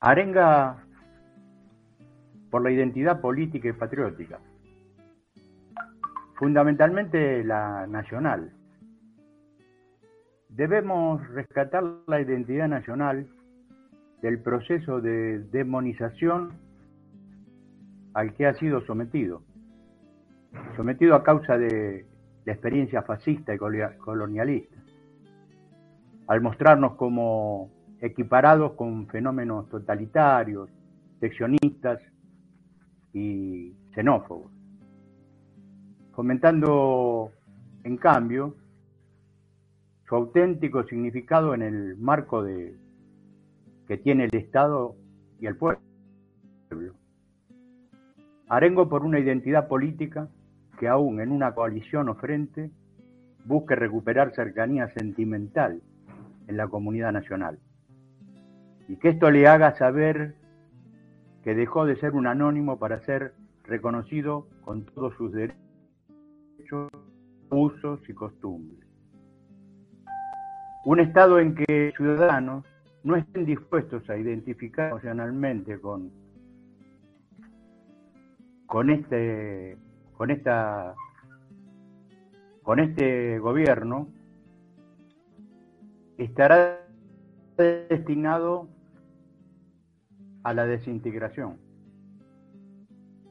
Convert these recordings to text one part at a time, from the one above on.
Arenga por la identidad política y patriótica, fundamentalmente la nacional. Debemos rescatar la identidad nacional del proceso de demonización al que ha sido sometido, sometido a causa de la experiencia fascista y colonialista, al mostrarnos como equiparados con fenómenos totalitarios, seccionistas y xenófobos, fomentando, en cambio, su auténtico significado en el marco de, que tiene el Estado y el pueblo. Arengo por una identidad política que aún en una coalición o frente busque recuperar cercanía sentimental en la comunidad nacional y que esto le haga saber que dejó de ser un anónimo para ser reconocido con todos sus derechos, usos y costumbres. Un Estado en que ciudadanos no estén dispuestos a identificar emocionalmente con, con este con esta con este gobierno estará destinado a la desintegración.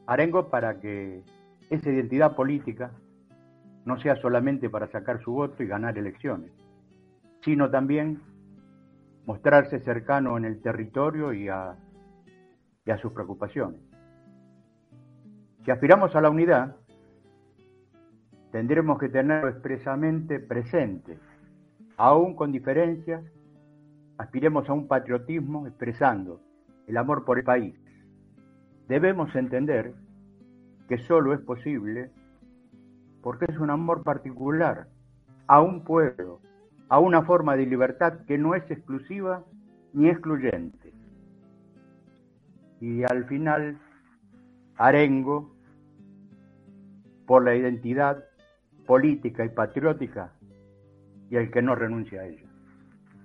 Arengo para que esa identidad política no sea solamente para sacar su voto y ganar elecciones, sino también mostrarse cercano en el territorio y a, sus preocupaciones. Si aspiramos a la unidad, tendremos que tenerlo expresamente presente, aún con diferencias, aspiremos a un patriotismo expresando el amor por el país. Debemos entender que solo es posible porque es un amor particular a un pueblo, a una forma de libertad que no es exclusiva ni excluyente. Y al final, arengo por la identidad política y patriótica y el que no renuncia a ella.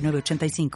85